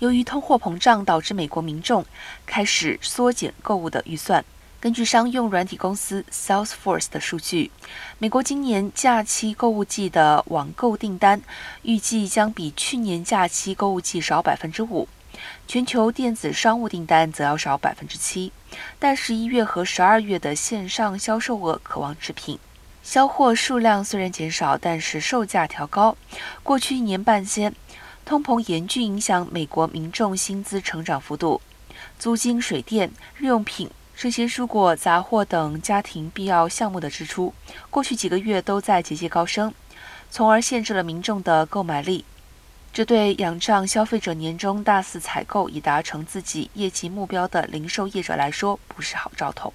由于通货膨胀导致美国民众开始缩减购物的预算。根据商用软体公司 Salesforce 的数据，美国今年假期购物季的网购订单预计将比去年假期购物季少百分之五，全球电子商务订单则要少百分之七。但十一月和十二月的线上销售额可望持平。销货数量虽然减少，但是售价调高。过去一年半间，通膨严峻影响美国民众薪资成长幅度，租金、水电、日用品。这些蔬果、杂货等家庭必要项目的支出，过去几个月都在节节高升，从而限制了民众的购买力。这对仰仗消费者年终大肆采购以达成自己业绩目标的零售业者来说，不是好兆头。